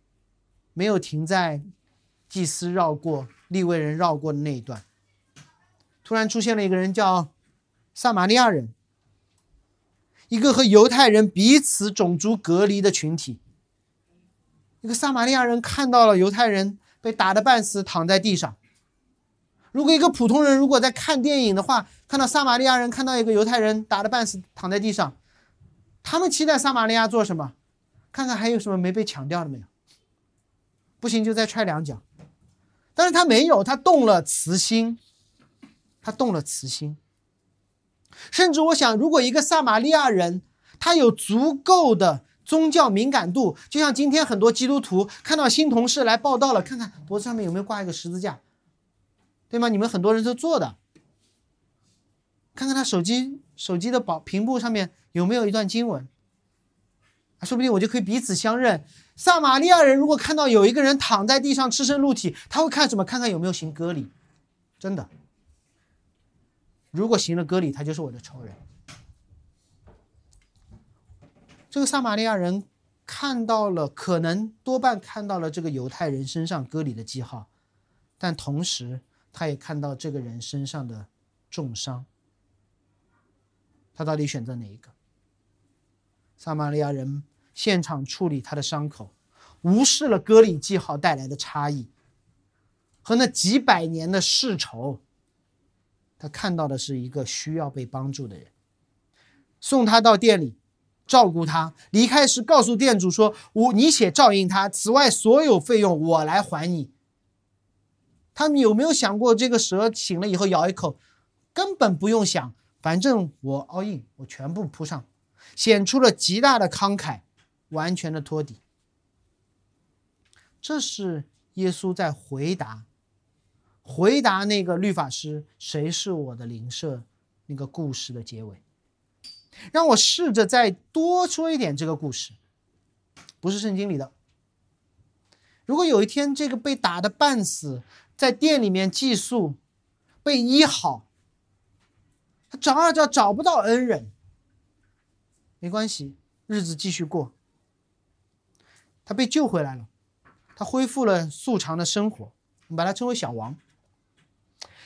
没有停在祭司绕过、立位人绕过的那一段，突然出现了一个人叫。撒玛利亚人，一个和犹太人彼此种族隔离的群体。一个撒玛利亚人看到了犹太人被打得半死，躺在地上。如果一个普通人如果在看电影的话，看到撒玛利亚人看到一个犹太人打得半死躺在地上，他们期待撒玛利亚做什么？看看还有什么没被抢掉的没有？不行就再踹两脚。但是他没有，他动了慈心，他动了慈心。甚至我想，如果一个撒玛利亚人他有足够的宗教敏感度，就像今天很多基督徒看到新同事来报道了，看看脖子上面有没有挂一个十字架，对吗？你们很多人都做的，看看他手机手机的保屏幕上面有没有一段经文，说不定我就可以彼此相认。撒玛利亚人如果看到有一个人躺在地上赤身露体，他会看什么？看看有没有行割礼，真的。如果行了割礼，他就是我的仇人。这个撒玛利亚人看到了，可能多半看到了这个犹太人身上割礼的记号，但同时他也看到这个人身上的重伤。他到底选择哪一个？撒玛利亚人现场处理他的伤口，无视了割礼记号带来的差异和那几百年的世仇。他看到的是一个需要被帮助的人，送他到店里，照顾他。离开时告诉店主说：“我你且照应他，此外所有费用我来还你。”他们有没有想过，这个蛇醒了以后咬一口，根本不用想，反正我 all in，我全部扑上，显出了极大的慷慨，完全的托底。这是耶稣在回答。回答那个律法师谁是我的邻舍？那个故事的结尾，让我试着再多说一点这个故事，不是圣经里的。如果有一天这个被打的半死，在店里面寄宿，被医好，他找啊找找不到恩人，没关系，日子继续过。他被救回来了，他恢复了素常的生活，我们把他称为小王。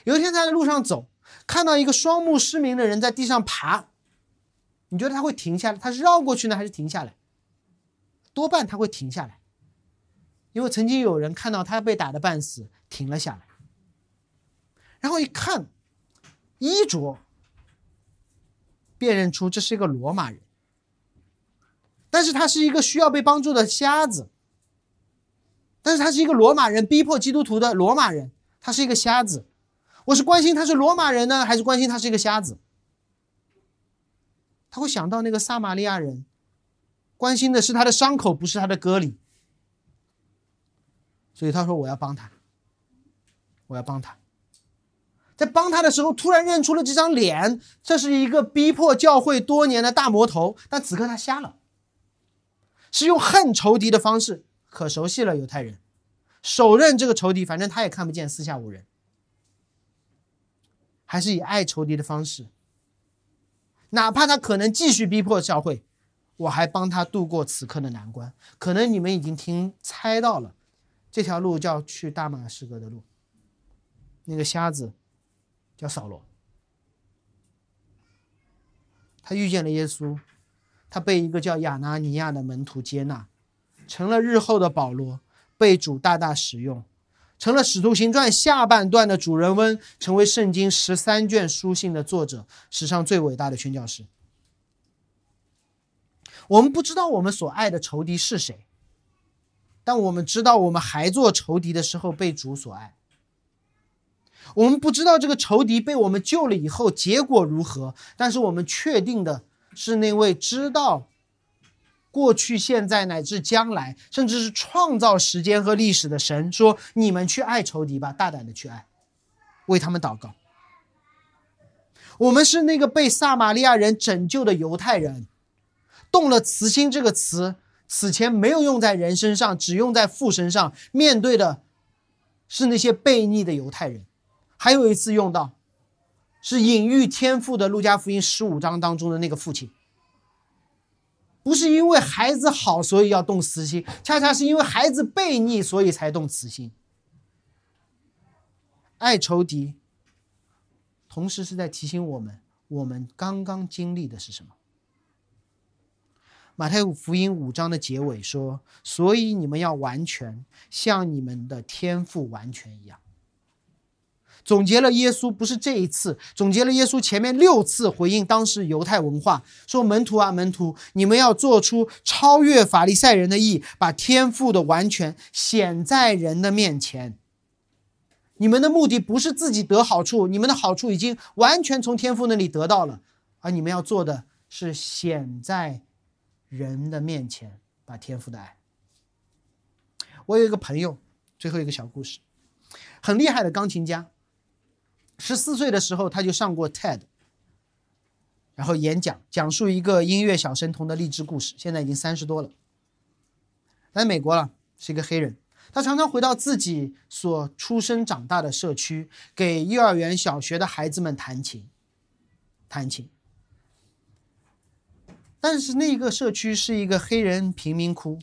有一天他在路上走，看到一个双目失明的人在地上爬，你觉得他会停下来？他是绕过去呢，还是停下来？多半他会停下来，因为曾经有人看到他被打的半死，停了下来，然后一看衣着，辨认出这是一个罗马人。但是他是一个需要被帮助的瞎子。但是他是一个罗马人，逼迫基督徒的罗马人，他是一个瞎子。我是关心他是罗马人呢，还是关心他是一个瞎子？他会想到那个撒玛利亚人，关心的是他的伤口，不是他的割礼。所以他说：“我要帮他，我要帮他。”在帮他的时候，突然认出了这张脸，这是一个逼迫教会多年的大魔头。但此刻他瞎了，是用恨仇敌的方式。可熟悉了犹太人，手刃这个仇敌，反正他也看不见，四下无人，还是以爱仇敌的方式，哪怕他可能继续逼迫教会，我还帮他度过此刻的难关。可能你们已经听猜到了，这条路叫去大马士革的路。那个瞎子叫扫罗，他遇见了耶稣，他被一个叫亚拿尼亚的门徒接纳。成了日后的保罗，被主大大使用，成了《使徒行传》下半段的主人翁，成为圣经十三卷书信的作者，史上最伟大的宣教师。我们不知道我们所爱的仇敌是谁，但我们知道我们还做仇敌的时候被主所爱。我们不知道这个仇敌被我们救了以后结果如何，但是我们确定的是那位知道。过去、现在乃至将来，甚至是创造时间和历史的神说：“你们去爱仇敌吧，大胆的去爱，为他们祷告。”我们是那个被撒玛利亚人拯救的犹太人，动了慈心这个词，此前没有用在人身上，只用在父身上。面对的是那些悖逆的犹太人，还有一次用到，是隐喻天赋的路加福音十五章当中的那个父亲。不是因为孩子好，所以要动慈心，恰恰是因为孩子悖逆，所以才动慈心。爱仇敌，同时是在提醒我们，我们刚刚经历的是什么。马太福音五章的结尾说：“所以你们要完全，像你们的天赋完全一样。”总结了耶稣不是这一次，总结了耶稣前面六次回应当时犹太文化，说门徒啊门徒，你们要做出超越法利赛人的义，把天赋的完全显在人的面前。你们的目的不是自己得好处，你们的好处已经完全从天赋那里得到了，而你们要做的是显在人的面前，把天赋的爱。我有一个朋友，最后一个小故事，很厉害的钢琴家。十四岁的时候，他就上过 TED，然后演讲，讲述一个音乐小神童的励志故事。现在已经三十多了，在美国了，是一个黑人。他常常回到自己所出生长大的社区，给幼儿园、小学的孩子们弹琴，弹琴。但是那个社区是一个黑人贫民窟，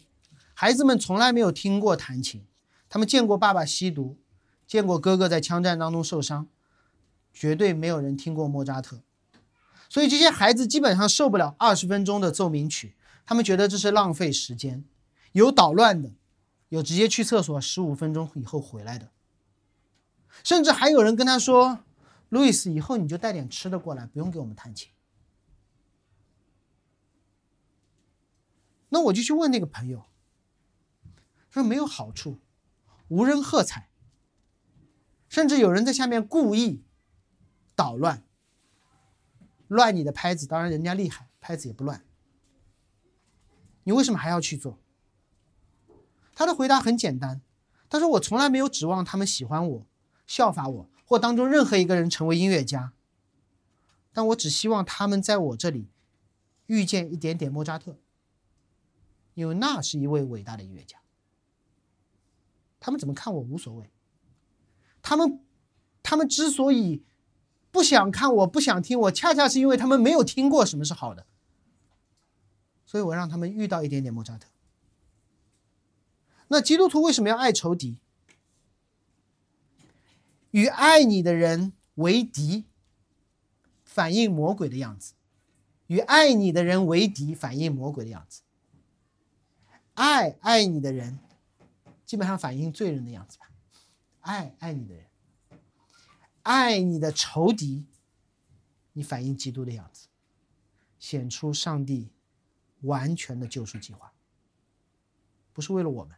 孩子们从来没有听过弹琴，他们见过爸爸吸毒，见过哥哥在枪战当中受伤。绝对没有人听过莫扎特，所以这些孩子基本上受不了二十分钟的奏鸣曲，他们觉得这是浪费时间。有捣乱的，有直接去厕所十五分钟以后回来的，甚至还有人跟他说：“路易斯，以后你就带点吃的过来，不用给我们弹琴。”那我就去问那个朋友，说没有好处，无人喝彩，甚至有人在下面故意。捣乱，乱你的拍子，当然人家厉害，拍子也不乱。你为什么还要去做？他的回答很简单，他说：“我从来没有指望他们喜欢我、效法我，或当中任何一个人成为音乐家。但我只希望他们在我这里遇见一点点莫扎特，因为那是一位伟大的音乐家。他们怎么看我无所谓，他们，他们之所以……”不想看，我不想听，我恰恰是因为他们没有听过什么是好的，所以我让他们遇到一点点莫扎特。那基督徒为什么要爱仇敌？与爱你的人为敌，反映魔鬼的样子；与爱你的人为敌，反映魔鬼的样子。爱爱你的人，基本上反映罪人的样子吧。爱爱你的人。爱你的仇敌，你反映基督的样子，显出上帝完全的救赎计划，不是为了我们，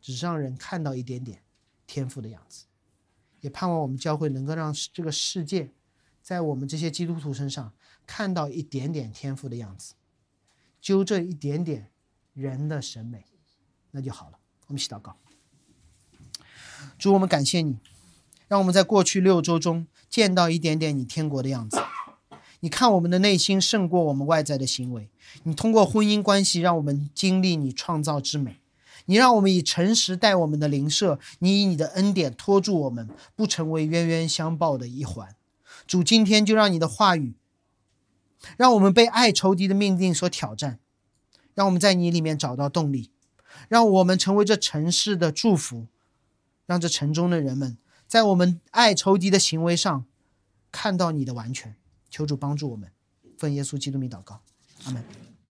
只是让人看到一点点天赋的样子，也盼望我们教会能够让这个世界，在我们这些基督徒身上看到一点点天赋的样子，纠正一点点人的审美，那就好了。我们一起祷告，主，我们感谢你，让我们在过去六周中见到一点点你天国的样子。你看我们的内心胜过我们外在的行为。你通过婚姻关系让我们经历你创造之美。你让我们以诚实待我们的邻舍。你以你的恩典托住我们，不成为冤冤相报的一环。主，今天就让你的话语，让我们被爱仇敌的命令所挑战，让我们在你里面找到动力，让我们成为这城市的祝福，让这城中的人们在我们爱仇敌的行为上看到你的完全。求主帮助我们，奉耶稣基督名祷告，阿门。